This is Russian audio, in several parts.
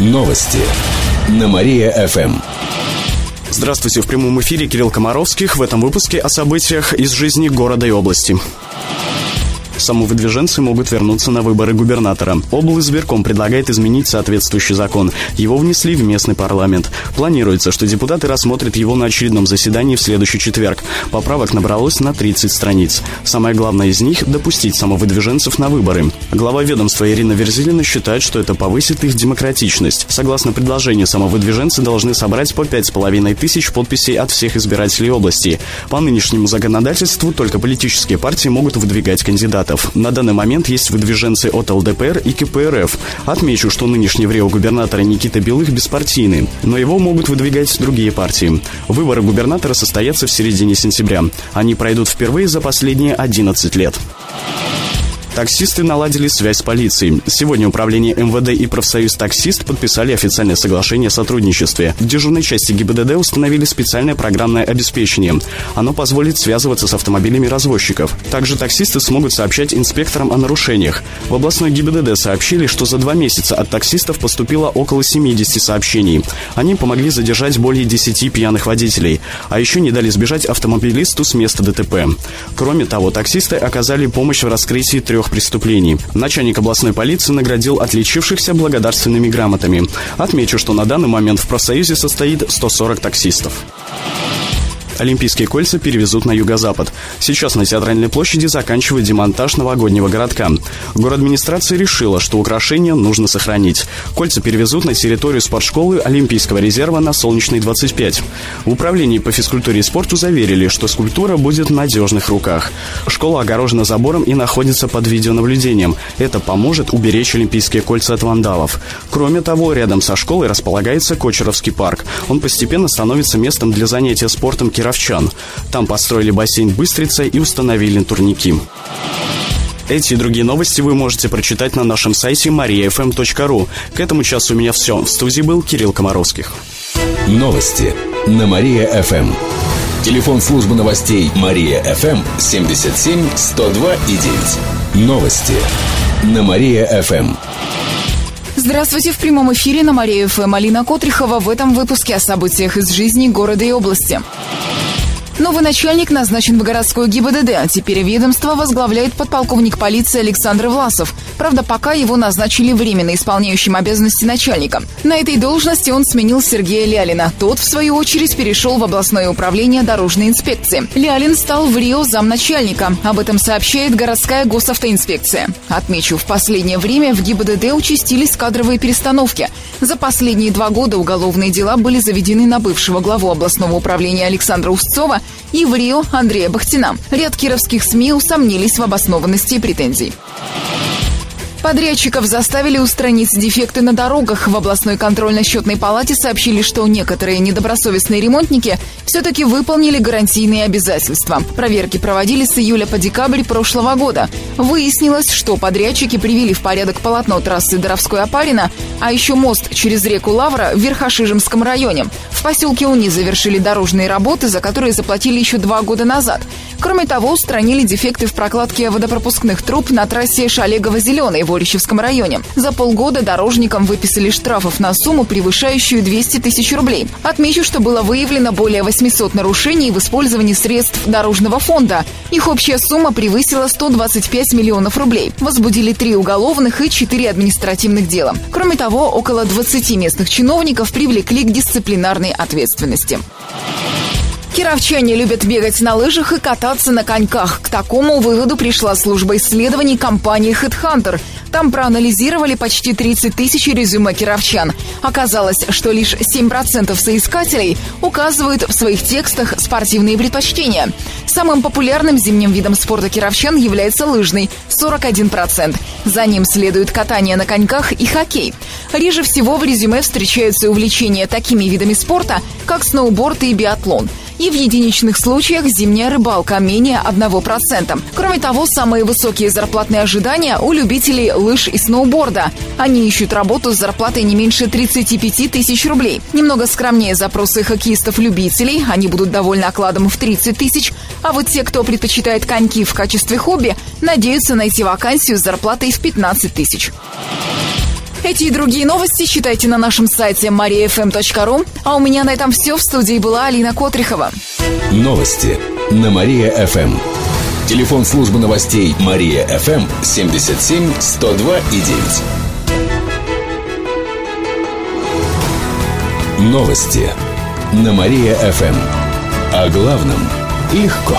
Новости на Мария-ФМ. Здравствуйте, в прямом эфире Кирилл Комаровских. В этом выпуске о событиях из жизни города и области. Самовыдвиженцы могут вернуться на выборы губернатора. Облсбирком предлагает изменить соответствующий закон. Его внесли в местный парламент. Планируется, что депутаты рассмотрят его на очередном заседании в следующий четверг. Поправок набралось на 30 страниц. Самое главное из них – допустить самовыдвиженцев на выборы. Глава ведомства Ирина Верзилина считает, что это повысит их демократичность. Согласно предложению, самовыдвиженцы должны собрать по 5,5 тысяч подписей от всех избирателей области. По нынешнему законодательству только политические партии могут выдвигать кандидатов кандидатов. На данный момент есть выдвиженцы от ЛДПР и КПРФ. Отмечу, что нынешний в Рио губернатора Никита Белых беспартийный, но его могут выдвигать другие партии. Выборы губернатора состоятся в середине сентября. Они пройдут впервые за последние 11 лет. Таксисты наладили связь с полицией. Сегодня управление МВД и профсоюз «Таксист» подписали официальное соглашение о сотрудничестве. В дежурной части ГИБДД установили специальное программное обеспечение. Оно позволит связываться с автомобилями развозчиков. Также таксисты смогут сообщать инспекторам о нарушениях. В областной ГИБДД сообщили, что за два месяца от таксистов поступило около 70 сообщений. Они помогли задержать более 10 пьяных водителей. А еще не дали сбежать автомобилисту с места ДТП. Кроме того, таксисты оказали помощь в раскрытии трех трех преступлений. Начальник областной полиции наградил отличившихся благодарственными грамотами. Отмечу, что на данный момент в профсоюзе состоит 140 таксистов. Олимпийские кольца перевезут на юго-запад. Сейчас на Театральной площади заканчивают демонтаж новогоднего городка. Город администрация решила, что украшения нужно сохранить. Кольца перевезут на территорию спортшколы Олимпийского резерва на Солнечной 25. В управлении по физкультуре и спорту заверили, что скульптура будет в надежных руках. Школа огорожена забором и находится под видеонаблюдением. Это поможет уберечь Олимпийские кольца от вандалов. Кроме того, рядом со школой располагается Кочеровский парк. Он постепенно становится местом для занятия спортом кировчан. Там построили бассейн «Быстрица» и установили турники. Эти и другие новости вы можете прочитать на нашем сайте mariafm.ru. К этому часу у меня все. В студии был Кирилл Комаровских. Новости на Мария-ФМ. Телефон службы новостей Мария-ФМ 77 102 и 9. Новости на Мария-ФМ. Здравствуйте, в прямом эфире на Мария ФМ Алина Котрихова в этом выпуске о событиях из жизни города и области. Новый начальник назначен в городской ГИБДД. Теперь ведомство возглавляет подполковник полиции Александр Власов. Правда, пока его назначили временно исполняющим обязанности начальника. На этой должности он сменил Сергея Лялина. Тот, в свою очередь, перешел в областное управление дорожной инспекции. Лялин стал в Рио замначальника. Об этом сообщает городская госавтоинспекция. Отмечу, в последнее время в ГИБДД участились кадровые перестановки. За последние два года уголовные дела были заведены на бывшего главу областного управления Александра Устцова и в Рио Андрея Бахтина. Ряд кировских СМИ усомнились в обоснованности претензий. Подрядчиков заставили устранить дефекты на дорогах. В областной контрольно-счетной палате сообщили, что некоторые недобросовестные ремонтники все-таки выполнили гарантийные обязательства. Проверки проводили с июля по декабрь прошлого года. Выяснилось, что подрядчики привели в порядок полотно трассы Доровской-Опарина, а еще мост через реку Лавра в Верхошижемском районе. В поселке Уни завершили дорожные работы, за которые заплатили еще два года назад. Кроме того, устранили дефекты в прокладке водопропускных труб на трассе Шалегово-Зеленый в Орищевском районе. За полгода дорожникам выписали штрафов на сумму, превышающую 200 тысяч рублей. Отмечу, что было выявлено более 800 нарушений в использовании средств дорожного фонда. Их общая сумма превысила 125 миллионов рублей. Возбудили три уголовных и четыре административных дела. Кроме того, около 20 местных чиновников привлекли к дисциплинарной ответственности. Кировчане любят бегать на лыжах и кататься на коньках. К такому выводу пришла служба исследований компании HeadHunter. Там проанализировали почти 30 тысяч резюме кировчан. Оказалось, что лишь 7% соискателей указывают в своих текстах спортивные предпочтения. Самым популярным зимним видом спорта кировчан является лыжный – 41%. За ним следует катание на коньках и хоккей. Реже всего в резюме встречаются увлечения такими видами спорта, как сноуборд и биатлон – и в единичных случаях зимняя рыбалка менее 1%. Кроме того, самые высокие зарплатные ожидания у любителей лыж и сноуборда. Они ищут работу с зарплатой не меньше 35 тысяч рублей. Немного скромнее запросы хоккеистов-любителей, они будут довольны окладом в 30 тысяч, а вот те, кто предпочитает коньки в качестве хобби, надеются найти вакансию с зарплатой в 15 тысяч. Эти и другие новости читайте на нашем сайте mariafm.ru. А у меня на этом все. В студии была Алина Котрихова. Новости на Мария-ФМ. Телефон службы новостей Мария-ФМ 77 102 и 9. Новости на Мария-ФМ. О главном легко.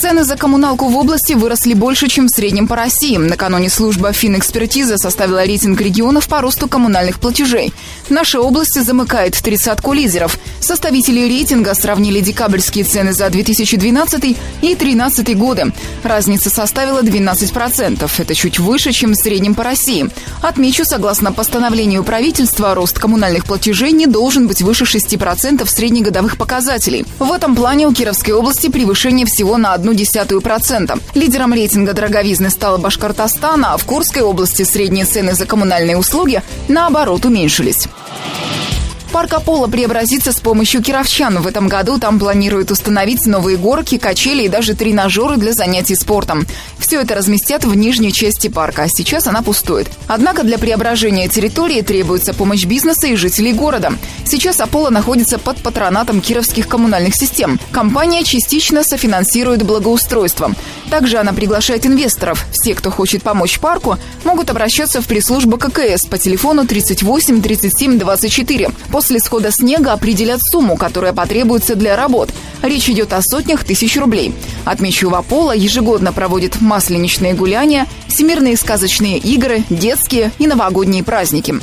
Цены за коммуналку в области выросли больше, чем в среднем по России. Накануне служба финэкспертизы составила рейтинг регионов по росту коммунальных платежей. Наша область замыкает в тридцатку лидеров. Составители рейтинга сравнили декабрьские цены за 2012 и 2013 годы. Разница составила 12%. Это чуть выше, чем в среднем по России. Отмечу, согласно постановлению правительства, рост коммунальных платежей не должен быть выше 6% среднегодовых показателей. В этом плане у Кировской области превышение всего на одну процента. Лидером рейтинга дороговизны стала Башкортостан, а в Курской области средние цены за коммунальные услуги, наоборот, уменьшились. Парк Аполло преобразится с помощью кировчан. В этом году там планируют установить новые горки, качели и даже тренажеры для занятий спортом. Все это разместят в нижней части парка, а сейчас она пустует. Однако для преображения территории требуется помощь бизнеса и жителей города. Сейчас Аполло находится под патронатом кировских коммунальных систем. Компания частично софинансирует благоустройство. Также она приглашает инвесторов. Все, кто хочет помочь парку, могут обращаться в пресс-службу ККС по телефону 38 37 24. После схода снега определят сумму, которая потребуется для работ. Речь идет о сотнях тысяч рублей. Отмечу, в Аполло ежегодно проводит масленичные гуляния, всемирные сказочные игры, детские и новогодние праздники.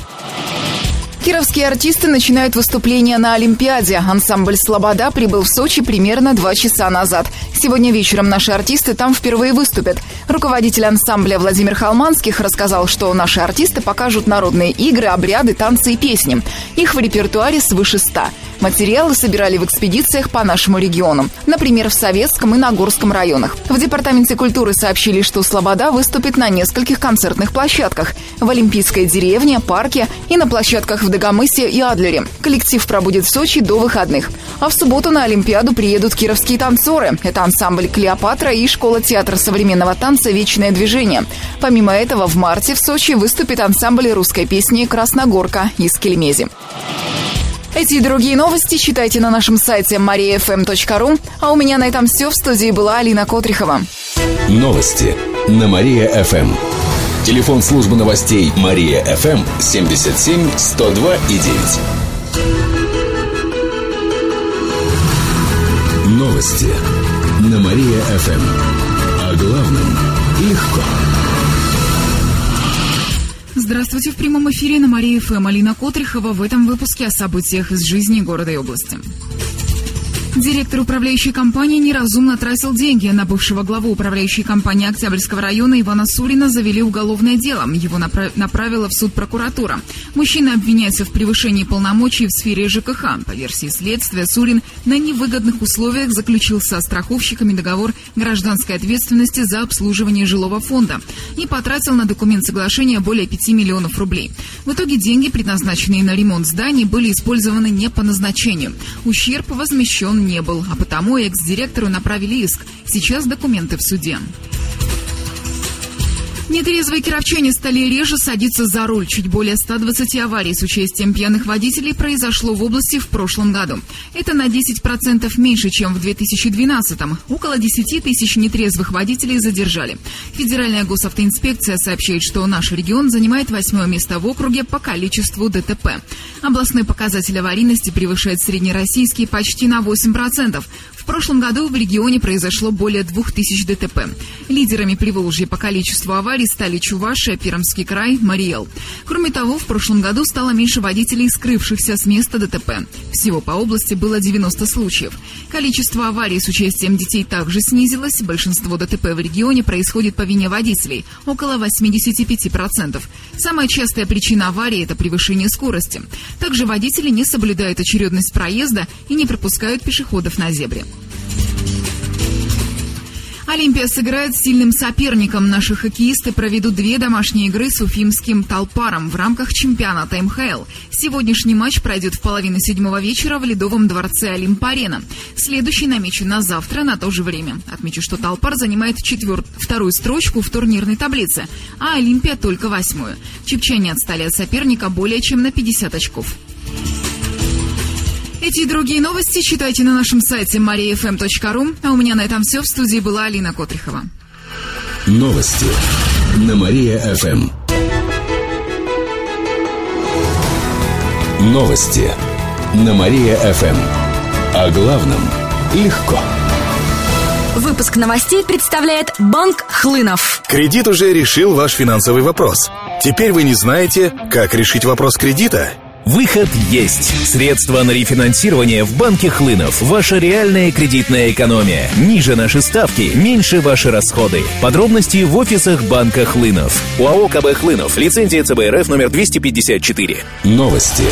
Кировские артисты начинают выступление на Олимпиаде. Ансамбль «Слобода» прибыл в Сочи примерно два часа назад. Сегодня вечером наши артисты там впервые выступят. Руководитель ансамбля Владимир Халманских рассказал, что наши артисты покажут народные игры, обряды, танцы и песни. Их в репертуаре свыше ста. Материалы собирали в экспедициях по нашему региону, например, в Советском и Нагорском районах. В Департаменте культуры сообщили, что «Слобода» выступит на нескольких концертных площадках – в Олимпийской деревне, парке и на площадках в Дагомысе и Адлере. Коллектив пробудет в Сочи до выходных. А в субботу на Олимпиаду приедут кировские танцоры. Это ансамбль «Клеопатра» и школа театра современного танца «Вечное движение». Помимо этого, в марте в Сочи выступит ансамбль русской песни «Красногорка» из Кельмези. Эти и другие новости читайте на нашем сайте mariafm.ru. А у меня на этом все. В студии была Алина Котрихова. Новости на Мария-ФМ. Телефон службы новостей Мария-ФМ 77 102 и 9. Новости на Мария-ФМ. О главном легко. Здравствуйте в прямом эфире на Мария ФМ. Алина Котрихова в этом выпуске о событиях из жизни города и области. Директор управляющей компании неразумно тратил деньги. На бывшего главу управляющей компании Октябрьского района Ивана Сурина завели уголовное дело. Его направ... направила в суд прокуратура. Мужчина обвиняется в превышении полномочий в сфере ЖКХ. По версии следствия, Сурин на невыгодных условиях заключил со страховщиками договор гражданской ответственности за обслуживание жилого фонда и потратил на документ соглашения более 5 миллионов рублей. В итоге деньги, предназначенные на ремонт зданий, были использованы не по назначению. Ущерб возмещен не был, а потому экс-директору направили иск. Сейчас документы в суде. Нетрезвые кировчане стали реже садиться за руль. Чуть более 120 аварий с участием пьяных водителей произошло в области в прошлом году. Это на 10% меньше, чем в 2012-м. Около 10 тысяч нетрезвых водителей задержали. Федеральная госавтоинспекция сообщает, что наш регион занимает восьмое место в округе по количеству ДТП. Областной показатель аварийности превышает среднероссийский почти на 8% прошлом году в регионе произошло более 2000 ДТП. Лидерами Приволжья по количеству аварий стали Чувашия, Пермский край, Мариэл. Кроме того, в прошлом году стало меньше водителей, скрывшихся с места ДТП. Всего по области было 90 случаев. Количество аварий с участием детей также снизилось. Большинство ДТП в регионе происходит по вине водителей – около 85%. Самая частая причина аварии – это превышение скорости. Также водители не соблюдают очередность проезда и не пропускают пешеходов на зебре. Олимпия сыграет с сильным соперником. Наши хоккеисты проведут две домашние игры с уфимским «Толпаром» в рамках чемпионата МХЛ. Сегодняшний матч пройдет в половину седьмого вечера в Ледовом дворце Олимпарена. Следующий намечен на завтра на то же время. Отмечу, что «Толпар» занимает четвер... вторую строчку в турнирной таблице, а «Олимпия» только восьмую. Чепчане отстали от соперника более чем на 50 очков. Эти и другие новости читайте на нашем сайте mariafm.ru. А у меня на этом все. В студии была Алина Котрихова. Новости на Мария-ФМ. Новости на Мария-ФМ. О главном легко. Выпуск новостей представляет Банк Хлынов. Кредит уже решил ваш финансовый вопрос. Теперь вы не знаете, как решить вопрос кредита – Выход есть. Средства на рефинансирование в банке Хлынов. Ваша реальная кредитная экономия. Ниже наши ставки, меньше ваши расходы. Подробности в офисах банка Хлынов. УАО КБ Хлынов. Лицензия ЦБРФ номер 254. Новости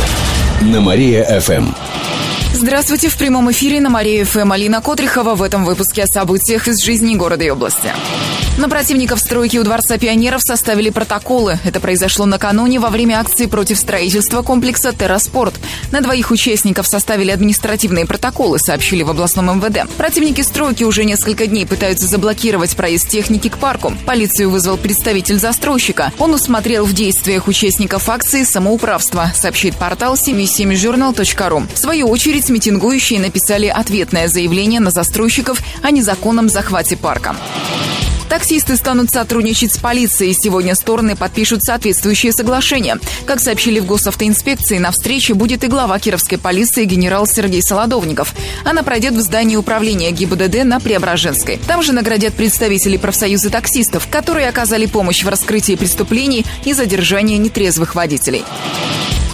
на Мария-ФМ. Здравствуйте, в прямом эфире на Мария ФМ Алина Котрихова в этом выпуске о событиях из жизни города и области. На противников стройки у Дворца пионеров составили протоколы. Это произошло накануне во время акции против строительства комплекса «Терраспорт». На двоих участников составили административные протоколы, сообщили в областном МВД. Противники стройки уже несколько дней пытаются заблокировать проезд техники к парку. Полицию вызвал представитель застройщика. Он усмотрел в действиях участников акции самоуправство, сообщит портал 77journal.ru. В свою очередь, митингующие написали ответное заявление на застройщиков о незаконном захвате парка. Таксисты станут сотрудничать с полицией. Сегодня стороны подпишут соответствующие соглашения. Как сообщили в госавтоинспекции, на встрече будет и глава Кировской полиции генерал Сергей Солодовников. Она пройдет в здании управления ГИБДД на Преображенской. Там же наградят представителей профсоюза таксистов, которые оказали помощь в раскрытии преступлений и задержании нетрезвых водителей.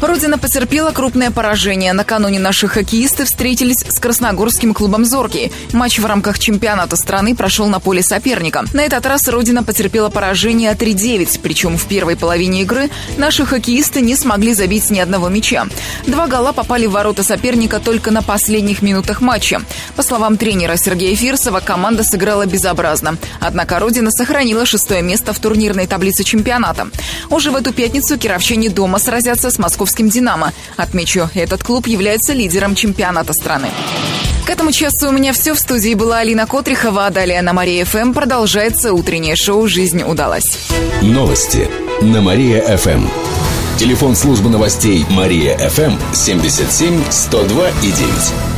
Родина потерпела крупное поражение. Накануне наши хоккеисты встретились с красногорским клубом «Зоркий». Матч в рамках чемпионата страны прошел на поле соперника. На этот раз Родина потерпела поражение 3-9, причем в первой половине игры наши хоккеисты не смогли забить ни одного мяча. Два гола попали в ворота соперника только на последних минутах матча. По словам тренера Сергея Фирсова, команда сыграла безобразно. Однако Родина сохранила шестое место в турнирной таблице чемпионата. Уже в эту пятницу кировчане дома сразятся с московским московским «Динамо». Отмечу, этот клуб является лидером чемпионата страны. К этому часу у меня все. В студии была Алина Котрихова, а далее на Мария-ФМ продолжается утреннее шоу «Жизнь удалась». Новости на Мария-ФМ. Телефон службы новостей Мария-ФМ 77 102 и 9.